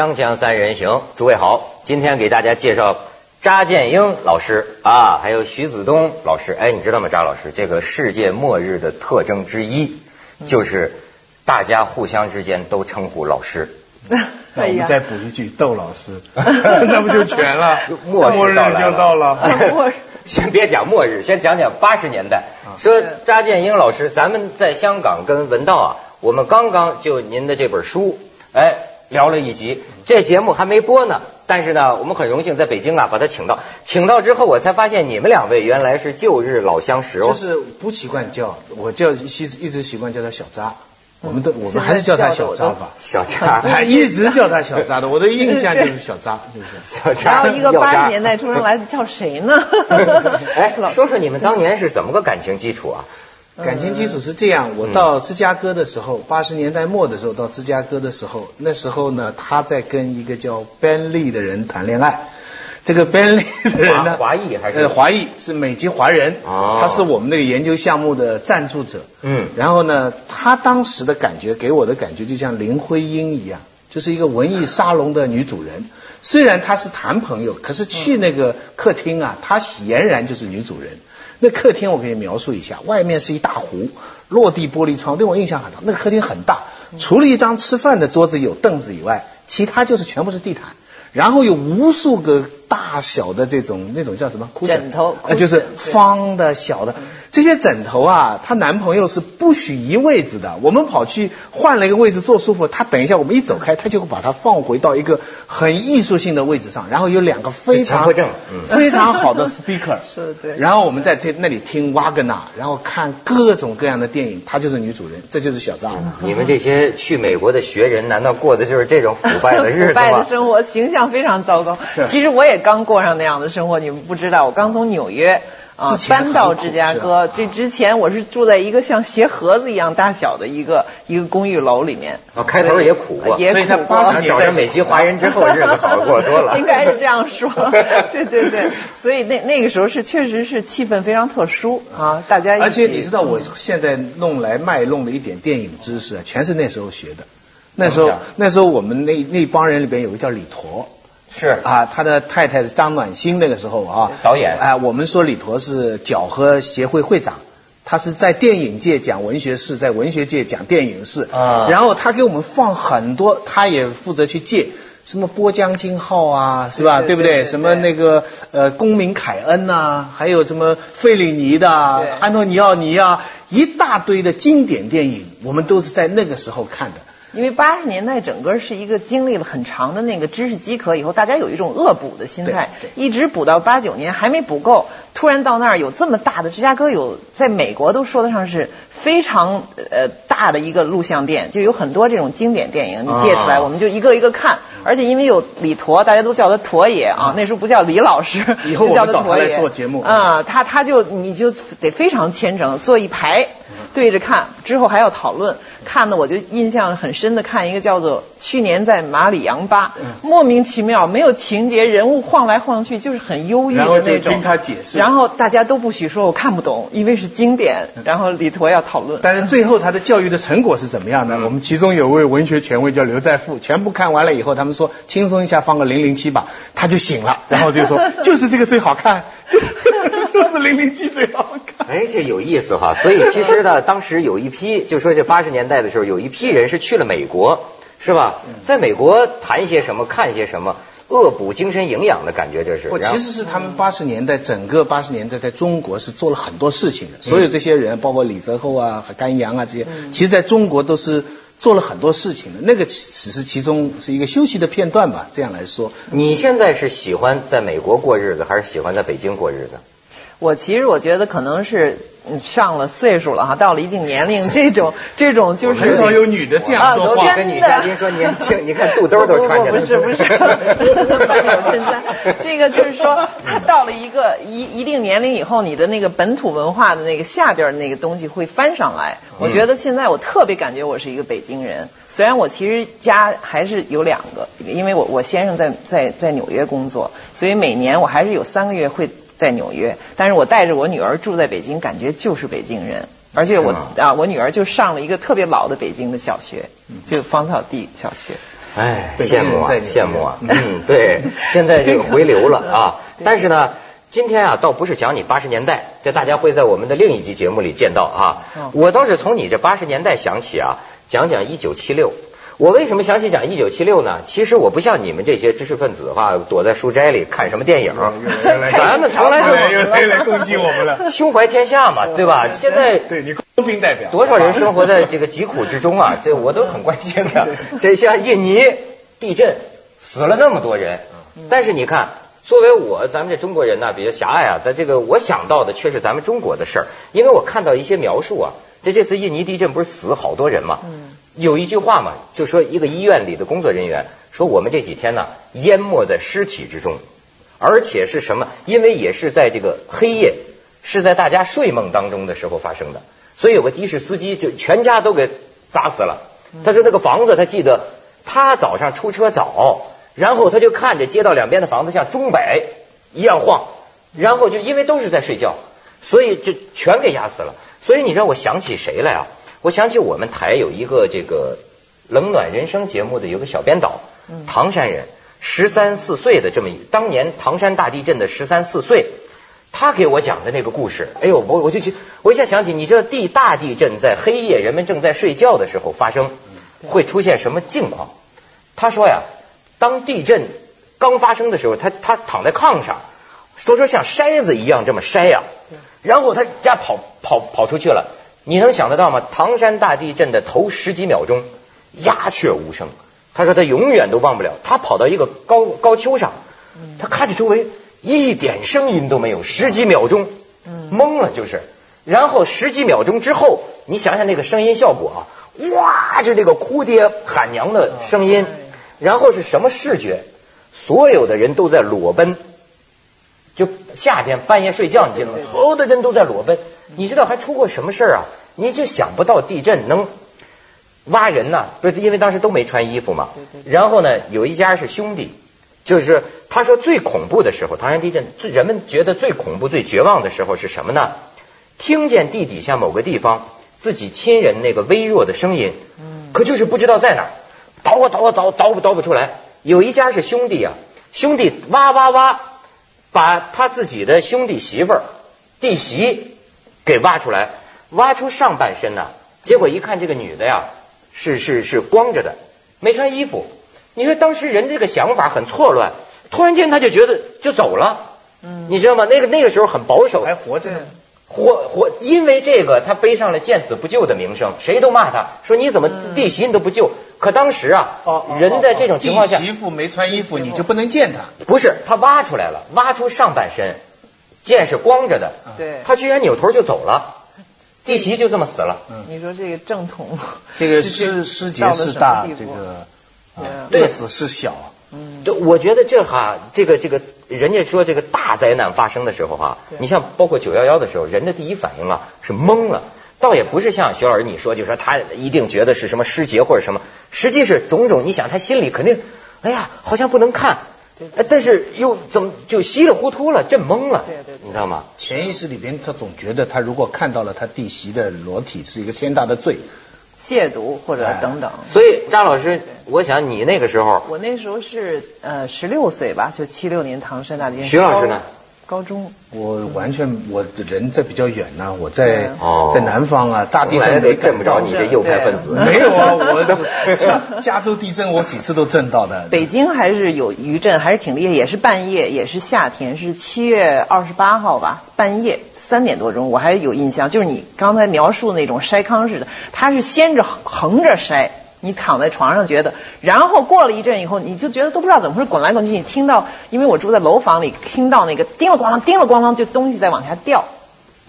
锵锵三人行，诸位好，今天给大家介绍查建英老师啊，还有徐子东老师。哎，你知道吗，查老师，这个世界末日的特征之一就是大家互相之间都称呼老师。那我们再补一句，窦老师，那不就全了？末日就到了。末日。先别讲末日，先讲讲八十年代。说查建英老师，咱们在香港跟文道啊，我们刚刚就您的这本书，哎。聊了一集，这节目还没播呢。但是呢，我们很荣幸在北京啊，把他请到。请到之后，我才发现你们两位原来是旧日老相识。就是不习惯叫，我叫习一直习惯叫他小扎。我们都我们还是叫他小扎吧。小扎，一直叫他小扎的。我的印象就是小扎，就是小扎。然后一个八十年代出生来的叫谁呢？哎，说说你们当年是怎么个感情基础啊？感情基础是这样，我到芝加哥的时候，八十年代末的时候到芝加哥的时候，那时候呢，他在跟一个叫 Ben Lee 的人谈恋爱。这个 Ben Lee 的人呢，华裔还是呃华裔，是美籍华人。哦，他是我们那个研究项目的赞助者。嗯，然后呢，他当时的感觉给我的感觉就像林徽因一样，就是一个文艺沙龙的女主人。虽然她是谈朋友，可是去那个客厅啊，她俨然就是女主人。那客厅我可以描述一下，外面是一大湖，落地玻璃窗，对我印象很大。那个客厅很大，除了一张吃饭的桌子有凳子以外，其他就是全部是地毯，然后有无数个。大小的这种那种叫什么枕头？呃，就是方的小的这些枕头啊，她男朋友是不许移位置的。我们跑去换了一个位置坐舒服，他等一下我们一走开，他就会把它放回到一个很艺术性的位置上。然后有两个非常非常好的 speaker，是对。然后我们在听那里听瓦格纳，然后看各种各样的电影，她就是女主人，这就是小张。你们这些去美国的学人，难道过的就是这种腐败的日子吗？腐败的生活，形象非常糟糕。其实我也。刚过上那样的生活，你们不知道。我刚从纽约啊搬到芝加哥，这之前我是住在一个像鞋盒子一样大小的一个一个公寓楼里面。啊，开头也苦过，也苦过。找着美籍华人之后，日子好过多了。应该是这样说，对对对。所以那那个时候是确实是气氛非常特殊啊，大家。而且你知道，我现在弄来卖弄的一点电影知识，全是那时候学的。那时候那时候我们那那帮人里边有个叫李陀。是啊，他的太太是张暖心，那个时候啊，导演。哎，我们说李陀是角和协会会长，他是在电影界讲文学史，在文学界讲电影史。啊。然后他给我们放很多，他也负责去借什么波江金号啊，是吧？对不对？什么那个呃，公民凯恩呐，还有什么费里尼的、安东尼奥尼啊，一大堆的经典电影，我们都是在那个时候看的。因为八十年代整个是一个经历了很长的那个知识饥渴以后，大家有一种恶补的心态，一直补到八九年还没补够，突然到那儿有这么大的芝加哥有在美国都说得上是非常呃大的一个录像店，就有很多这种经典电影，你借出来我们就一个一个看，而且因为有李陀，大家都叫他陀爷啊，那时候不叫李老师，就叫他陀爷。做节目啊，他他就你就得非常虔诚，坐一排对着看，之后还要讨论。看的我就印象很深的看一个叫做去年在马里扬巴，莫名其妙没有情节，人物晃来晃去就是很忧郁的那种。听他解释。然后大家都不许说我看不懂，因为是经典。然后里头要讨论。但是最后他的教育的成果是怎么样呢？我们其中有位文学权威叫刘在富，全部看完了以后，他们说轻松一下放个零零七吧，他就醒了，然后就说 就是这个最好看。就是零零七最好看。哎，这有意思哈。所以其实呢，当时有一批，就说这八十年代的时候，有一批人是去了美国，是吧？在美国谈些什么，看些什么，恶补精神营养的感觉，这是。我其实是他们八十年代，整个八十年代在中国是做了很多事情的。所有这些人，包括李泽厚啊、甘阳啊这些，其实在中国都是做了很多事情的。那个只是其中是一个休息的片段吧。这样来说，你现在是喜欢在美国过日子，还是喜欢在北京过日子？我其实我觉得可能是上了岁数了哈，到了一定年龄，这种这种就是很少有女的这样说话。跟女嘉宾说年轻，你看肚兜都穿着。不是不是，半纽衬衫。这个就是说，他到了一个一一定年龄以后，你的那个本土文化的那个下边那个东西会翻上来。我觉得现在我特别感觉我是一个北京人，虽然我其实家还是有两个，因为我我先生在在在纽约工作，所以每年我还是有三个月会。在纽约，但是我带着我女儿住在北京，感觉就是北京人。而且我啊，我女儿就上了一个特别老的北京的小学，就芳草地小学。哎，羡慕啊，羡慕啊。嗯，对，现在这个回流了啊。但是呢，今天啊，倒不是讲你八十年代，这大家会在我们的另一集节目里见到啊。我倒是从你这八十年代想起啊，讲讲一九七六。我为什么想起讲一九七六呢？其实我不像你们这些知识分子的话，躲在书斋里看什么电影。咱们从来就又来攻击我们了。胸怀天下嘛，对吧？现在对你公兵代表，多少人生活在这个疾苦之中啊？这我都很关心的。这像印尼地震死了那么多人，但是你看，作为我咱们这中国人呢，比较狭隘啊，在这个我想到的却是咱们中国的事儿，因为我看到一些描述啊，这这次印尼地震不是死好多人嘛？有一句话嘛，就说一个医院里的工作人员说，我们这几天呢淹没在尸体之中，而且是什么？因为也是在这个黑夜，是在大家睡梦当中的时候发生的。所以有个的士司机就全家都给砸死了。他说那个房子他记得，他早上出车早，然后他就看着街道两边的房子像钟摆一样晃，然后就因为都是在睡觉，所以就全给压死了。所以你让我想起谁来啊？我想起我们台有一个这个冷暖人生节目的有个小编导，唐山人，十三四岁的这么一，当年唐山大地震的十三四岁，他给我讲的那个故事，哎呦，我我就去，我一下想起，你知道地大地震在黑夜人们正在睡觉的时候发生，会出现什么境况？他说呀，当地震刚发生的时候，他他躺在炕上，都说像筛子一样这么筛呀，然后他家跑跑跑出去了。你能想得到吗？唐山大地震的头十几秒钟，鸦雀无声。他说他永远都忘不了。他跑到一个高高丘上，他看着周围一点声音都没有，十几秒钟，懵了就是。然后十几秒钟之后，你想想那个声音效果啊，哇，就那个哭爹喊娘的声音。然后是什么视觉？所有的人都在裸奔，就夏天半夜睡觉，你记得吗？所有的人都在裸奔。你知道还出过什么事儿啊？你就想不到地震能挖人呐，不是因为当时都没穿衣服嘛。然后呢，有一家是兄弟，就是他说最恐怖的时候，唐山地震最人们觉得最恐怖、最绝望的时候是什么呢？听见地底下某个地方自己亲人那个微弱的声音，可就是不知道在哪儿，叨啊叨啊叨叨不叨不出来。有一家是兄弟啊，兄弟挖挖挖，把他自己的兄弟媳妇儿弟媳。给挖出来，挖出上半身呢，结果一看这个女的呀，是是是光着的，没穿衣服。你说当时人这个想法很错乱，突然间他就觉得就走了，嗯，你知道吗？那个那个时候很保守，还活着呢，活活，因为这个他背上了见死不救的名声，谁都骂他说你怎么弟媳你都不救？可当时啊，人在这种情况下，媳妇没穿衣服你就不能见他，不是他挖出来了，挖出上半身。剑是光着的，对，他居然扭头就走了，弟媳就这么死了。你说这个正统，这个失失节是大，这个对。死是小。嗯，就我觉得这哈，这个这个，人家说这个大灾难发生的时候哈，你像包括九幺幺的时候，人的第一反应啊是懵了，倒也不是像徐老师你说，就说他一定觉得是什么失节或者什么，实际是种种，你想他心里肯定，哎呀，好像不能看。但是又怎么就稀里糊涂了，震懵了，对对，你知道吗？潜意识里边，他总觉得他如果看到了他弟媳的裸体，是一个天大的罪，亵渎或者等等。所以张老师，我想你那个时候，我那时候是呃十六岁吧，就七六年唐山大地震。徐老师呢？高中，我完全我人在比较远呢，我在在南方啊，大地震没震不着你这右派分子。没有啊，我加加州地震我几次都震到的。北京还是有余震，还是挺厉害，也是半夜，也是夏天，是七月二十八号吧，半夜三点多钟，我还有印象，就是你刚才描述那种筛糠似的，它是先着横着筛。你躺在床上觉得，然后过了一阵以后，你就觉得都不知道怎么回事，滚来滚去。你听到，因为我住在楼房里，听到那个叮了咣啷，叮了咣啷，就东西在往下掉，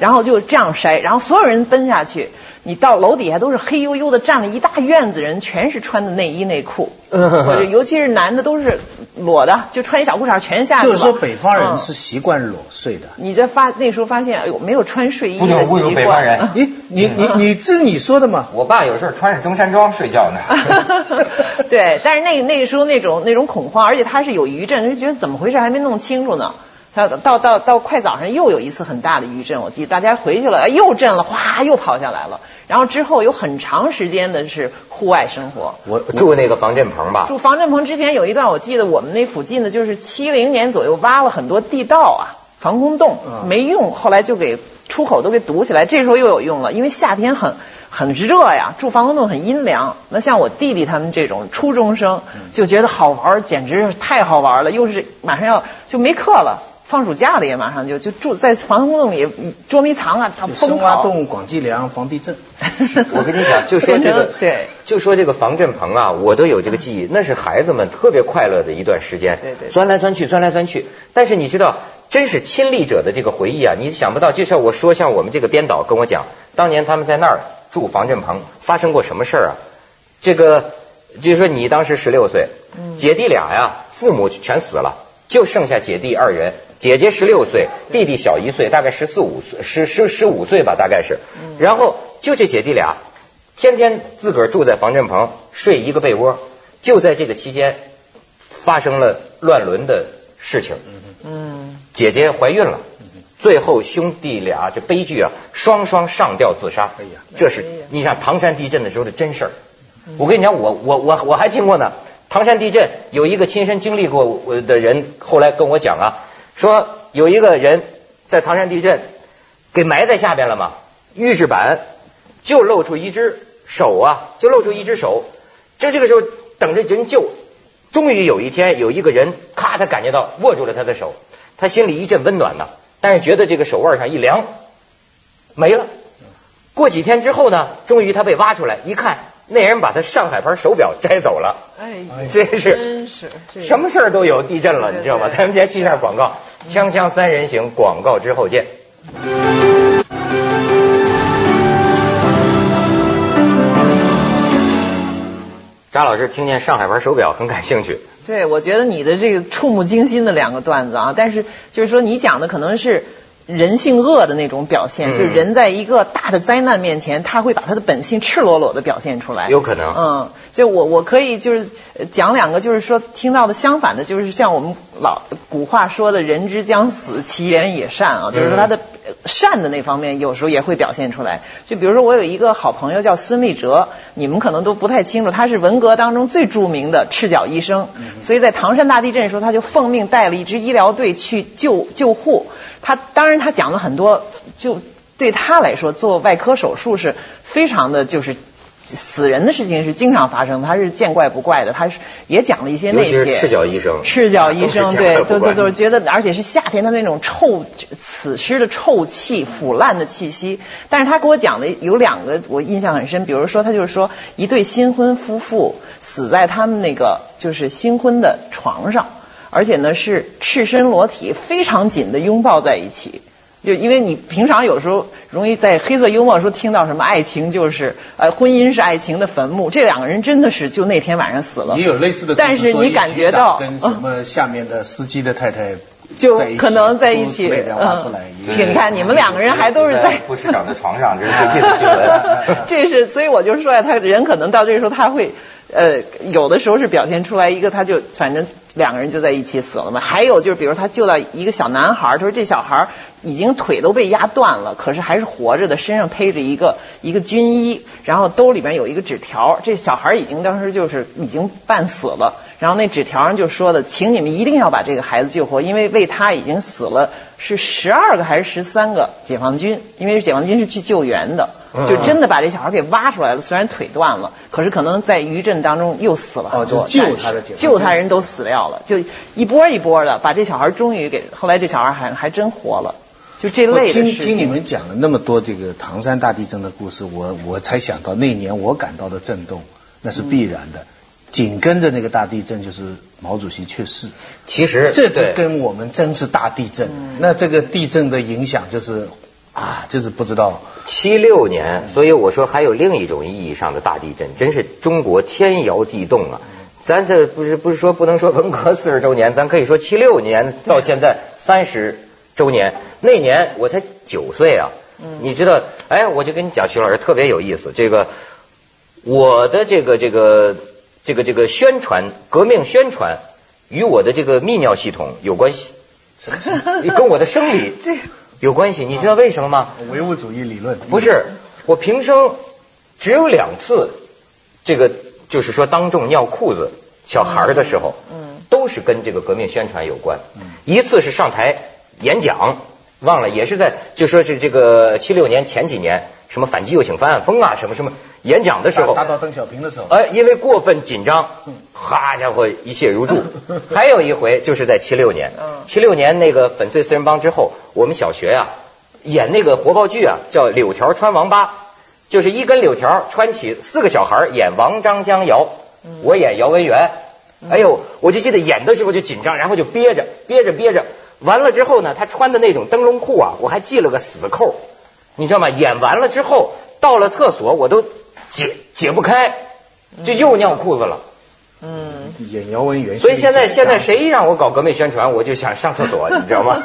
然后就这样筛，然后所有人奔下去。你到楼底下都是黑黝黝的，站了一大院子人，全是穿的内衣内裤，或者尤其是男的都是裸的，就穿一小裤衩全下去了。就是说北方人是习惯裸睡的。你这发那时候发现，哎呦，没有穿睡衣的习惯。北方人，你你你 你这是你说的吗？我爸有时候穿着中山装睡觉呢。对，但是那那时候那种那种恐慌，而且他是有余震，就觉得怎么回事还没弄清楚呢。他到到到快早上又有一次很大的余震，我记得大家回去了，又震了，哗又跑下来了。然后之后有很长时间的是户外生活。我住那个防震棚吧。住防震棚之前有一段，我记得我们那附近的就是七零年左右挖了很多地道啊，防空洞没用，后来就给出口都给堵起来。这时候又有用了，因为夏天很。很热呀，住防空洞很阴凉。那像我弟弟他们这种初中生，就觉得好玩，简直是太好玩了。又是马上要就没课了，放暑假了也马上就就住在防空洞里捉迷藏啊，生挖洞、广积粮、防地震。我跟你讲，就说这个，对，就说这个防震棚啊，我都有这个记忆，那是孩子们特别快乐的一段时间。对对，钻来钻去，钻来钻去。但是你知道，真是亲历者的这个回忆啊，你想不到，就像我说，像我们这个编导跟我讲，当年他们在那儿。住防震棚发生过什么事儿啊？这个就是说你当时十六岁，姐弟俩呀，父母全死了，就剩下姐弟二人。姐姐十六岁，弟弟小一岁，大概十四五岁，十十十五岁吧，大概是。然后就这姐弟俩，天天自个儿住在防震棚，睡一个被窝。就在这个期间，发生了乱伦的事情。嗯，姐姐怀孕了。最后兄弟俩这悲剧啊，双双上吊自杀。哎呀，这是你像唐山地震的时候的真事儿。我跟你讲，我我我我还听过呢。唐山地震有一个亲身经历过的人，后来跟我讲啊，说有一个人在唐山地震给埋在下边了嘛，预制板就露出一只手啊，就露出一只手。就这个时候等着人救，终于有一天有一个人咔，他感觉到握住了他的手，他心里一阵温暖呐。但是觉得这个手腕上一凉，没了。过几天之后呢，终于他被挖出来，一看那人把他上海牌手表摘走了。哎，真是，真是，什么事儿都有，地震了，你知道吗？咱们先去一下广告，锵锵三人行，广告之后见。张老师听见上海牌手表很感兴趣。对，我觉得你的这个触目惊心的两个段子啊，但是就是说你讲的可能是人性恶的那种表现，就是人在一个大的灾难面前，他会把他的本性赤裸裸的表现出来。有可能。嗯。就我我可以就是讲两个，就是说听到的相反的，就是像我们老古话说的“人之将死，其言也善”啊，就是说他的善的那方面有时候也会表现出来。就比如说我有一个好朋友叫孙立哲，你们可能都不太清楚，他是文革当中最著名的赤脚医生，所以在唐山大地震的时候，他就奉命带了一支医疗队去救救护。他当然他讲了很多，就对他来说做外科手术是非常的就是。死人的事情是经常发生，他是见怪不怪的。他是也讲了一些那些赤脚医生，赤脚医生对，都都都是觉得，而且是夏天，他那种臭死尸的臭气、腐烂的气息。但是他给我讲的有两个我印象很深，比如说他就是说一对新婚夫妇死在他们那个就是新婚的床上，而且呢是赤身裸体，非常紧的拥抱在一起。就因为你平常有时候容易在黑色幽默说听到什么爱情就是呃婚姻是爱情的坟墓，这两个人真的是就那天晚上死了。也有类似的，但是你感觉到跟什么下面的司机的太太就可能在一起，嗯，你看你们两个人还都是在副市长的床上，这是最近的新闻。这是所以我就说呀，他人可能到这个时候他会呃有的时候是表现出来一个他就反正两个人就在一起死了嘛。还有就是比如他救到一个小男孩，他说这小孩。已经腿都被压断了，可是还是活着的，身上披着一个一个军衣，然后兜里边有一个纸条。这小孩已经当时就是已经半死了，然后那纸条上就说的，请你们一定要把这个孩子救活，因为为他已经死了是十二个还是十三个解放军，因为解放军是去救援的，就真的把这小孩给挖出来了，虽然腿断了，可是可能在余震当中又死了很多，救他的救他人都死掉了，就一波一波的把这小孩终于给，后来这小孩还还真活了。就这类听听你们讲了那么多这个唐山大地震的故事，我我才想到那年我感到的震动，那是必然的。紧跟着那个大地震就是毛主席去世。其实这这跟我们真是大地震。那这个地震的影响就是啊，就是不知道。七六年，所以我说还有另一种意义上的大地震，真是中国天摇地动啊！咱这不是不是说不能说文革四十周年，咱可以说七六年到现在三十。周年那年我才九岁啊，你知道？哎，我就跟你讲，徐老师特别有意思。这个我的这个这个这个这个宣传革命宣传与我的这个泌尿系统有关系。跟我的生理有关系。你知道为什么吗？唯物主义理论不是，我平生只有两次，这个就是说当众尿裤子，小孩的时候，嗯，都是跟这个革命宣传有关。一次是上台演讲，忘了也是在就说是这个七六年前几年。什么反击右倾翻案风啊，什么什么演讲的时候，打倒邓小平的时候，哎，因为过分紧张，哈家伙一泻如注。还有一回就是在七六年，七六年那个粉碎四人帮之后，我们小学呀演那个活报剧啊，叫柳条穿王八，就是一根柳条穿起四个小孩演王张江姚，我演姚文元。哎呦，我就记得演的时候就紧张，然后就憋着憋着憋着，完了之后呢，他穿的那种灯笼裤啊，我还系了个死扣。你知道吗？演完了之后，到了厕所我都解解不开，就又尿裤子了。嗯，演姚文元。所以现在现在谁让我搞革命宣传，我就想上厕所，你知道吗？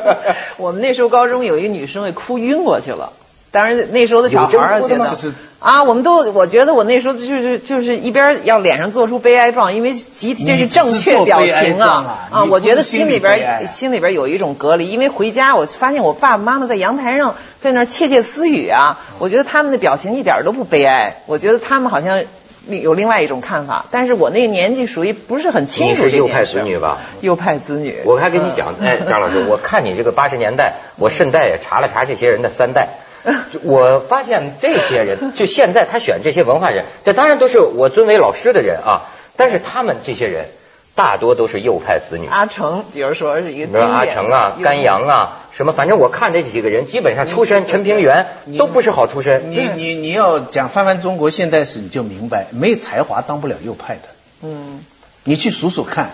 我们那时候高中有一个女生给哭晕过去了。当然那时候的小孩儿觉得啊，我们都我觉得我那时候就是就是一边要脸上做出悲哀状，因为集体这是正确表情啊啊，我觉得心里边心里边有一种隔离，因为回家我发现我爸爸妈妈在阳台上在那窃窃私语啊，我觉得他们的表情一点都不悲哀，我觉得他们好像有另外一种看法，但是我那个年纪属于不是很清楚。你是右派子女吧？右派子女。我还跟你讲，哎，张老师，我看你这个八十年代，我顺带也查了查这些人的三代。我发现这些人，就现在他选这些文化人，这当然都是我尊为老师的人啊。但是他们这些人大多都是右派子女。阿成，比如说是一个。阿成啊，甘阳啊，什么，反正我看这几个人，基本上出身陈平原都不是好出身。你你你要讲翻翻中国现代史，你就明白，没有才华当不了右派的。嗯。你去数数看，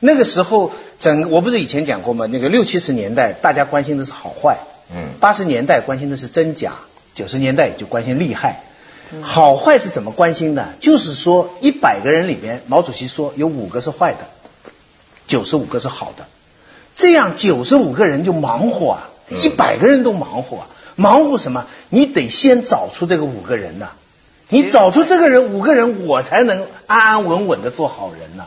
那个时候整，我不是以前讲过吗？那个六七十年代，大家关心的是好坏。嗯，八十年代关心的是真假，九十年代就关心利害，好坏是怎么关心的？就是说一百个人里边，毛主席说有五个是坏的，九十五个是好的，这样九十五个人就忙活啊，一百个人都忙活，啊，忙活什么？你得先找出这个五个人呐，你找出这个人五个人，我才能安安稳稳的做好人呐。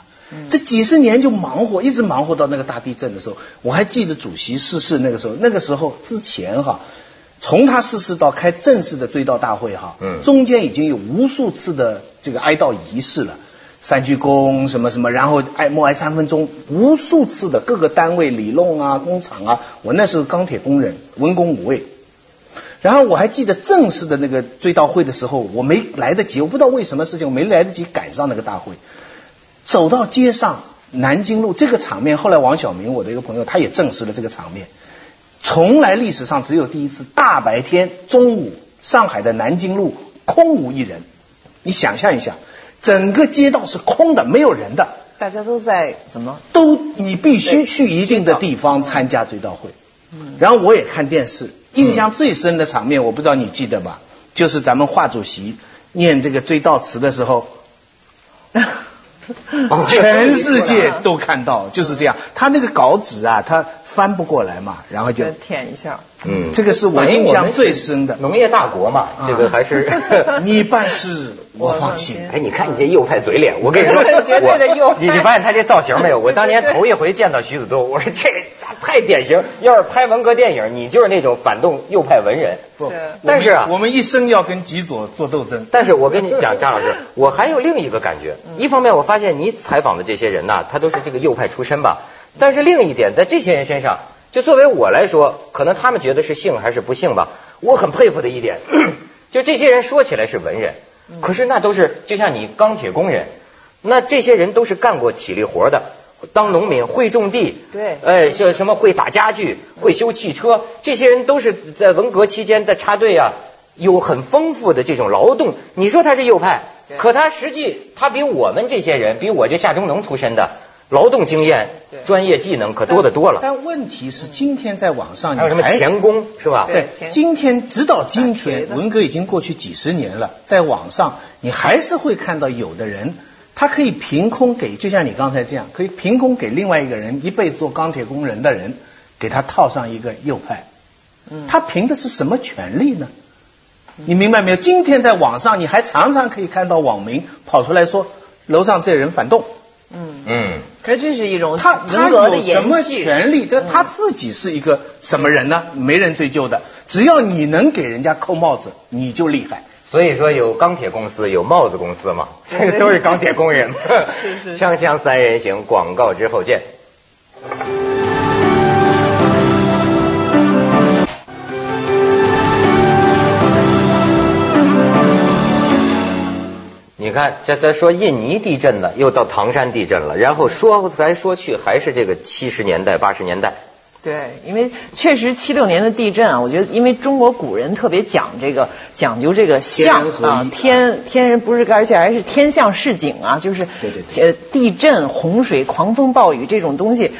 这几十年就忙活，一直忙活到那个大地震的时候，我还记得主席逝世那个时候，那个时候之前哈，从他逝世到开正式的追悼大会哈，嗯，中间已经有无数次的这个哀悼仪式了，三鞠躬什么什么，然后哀默哀三分钟，无数次的各个单位里弄啊工厂啊，我那时候钢铁工人，文工五位，然后我还记得正式的那个追悼会的时候，我没来得及，我不知道为什么事情，我没来得及赶上那个大会。走到街上，南京路这个场面，后来王晓明，我的一个朋友，他也证实了这个场面。从来历史上只有第一次，大白天中午，上海的南京路空无一人。你想象一下，整个街道是空的，没有人的。大家都在怎么？都你必须去一定的地方参加追悼会。嗯。然后我也看电视，印象最深的场面，我不知道你记得吧？就是咱们华主席念这个追悼词的时候。全世界都看到，就是这样。他那个稿纸啊，他翻不过来嘛，然后就舔一下。嗯，这个是我印象最深的。农业大国嘛，这个还是 你办事我放心。哎，你看你这右派嘴脸，我跟你说，绝对的右派。你你发现他这造型没有？我当年头一回见到徐子东，我说这太典型。要是拍文革电影，你就是那种反动右派文人。不，但是啊，我们一生要跟极左做斗争。但是我跟你讲，张老师，我还有另一个感觉。一方面，我发现你采访的这些人呐，他都是这个右派出身吧。但是另一点，在这些人身上。就作为我来说，可能他们觉得是幸还是不幸吧。我很佩服的一点，就这些人说起来是文人，可是那都是就像你钢铁工人，那这些人都是干过体力活的，当农民会种地，对，哎，像什么会打家具、会修汽车，这些人都是在文革期间在插队啊，有很丰富的这种劳动。你说他是右派，可他实际他比我们这些人，比我这下中农出身的。劳动经验、专业技能可多得多了。但问题是，今天在网上还有什么钳工是吧？对，今天直到今天，文革已经过去几十年了，在网上你还是会看到有的人，他可以凭空给，就像你刚才这样，可以凭空给另外一个人一辈子做钢铁工人的人，给他套上一个右派。嗯。他凭的是什么权利呢？你明白没有？今天在网上，你还常常可以看到网民跑出来说，楼上这人反动。嗯嗯。这这是一种他他有什么权利？这他自己是一个什么人呢？没人追究的，只要你能给人家扣帽子，你就厉害。所以说有钢铁公司，有帽子公司嘛，这个 都是钢铁工人。是是。锵锵三人行，广告之后见。你看，这咱说印尼地震呢，又到唐山地震了，然后说来说去还是这个七十年代、八十年代。对，因为确实七六年的地震啊，我觉得因为中国古人特别讲这个讲究这个象啊，天天人不是，而且还是天象示景啊，就是对对呃地震、洪水、狂风暴雨这种东西，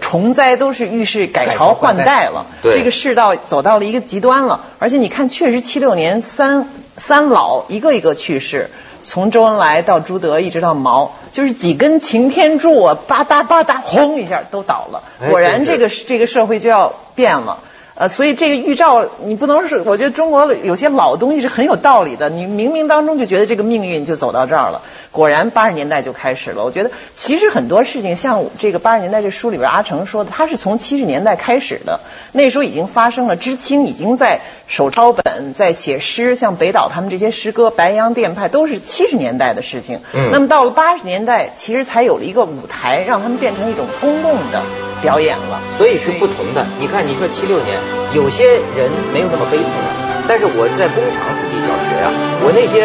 虫灾都是预示改朝换代了，这个世道走到了一个极端了。而且你看，确实七六年三三老一个一个去世。从周恩来到朱德，一直到毛，就是几根擎天柱啊，吧嗒吧嗒，轰一下都倒了。果然，这个这个社会就要变了。呃，所以这个预兆，你不能是，我觉得中国有些老东西是很有道理的。你冥冥当中就觉得这个命运就走到这儿了。果然，八十年代就开始了。我觉得其实很多事情，像这个八十年代这书里边阿成说的，他是从七十年代开始的。那时候已经发生了，知青已经在手抄本，在写诗，像北岛他们这些诗歌，白洋淀派都是七十年代的事情。嗯。那么到了八十年代，其实才有了一个舞台，让他们变成一种公共的表演了。所以是不同的。你看，你说七六年，有些人没有那么悲痛了，但是我在工厂子弟小学啊，我那些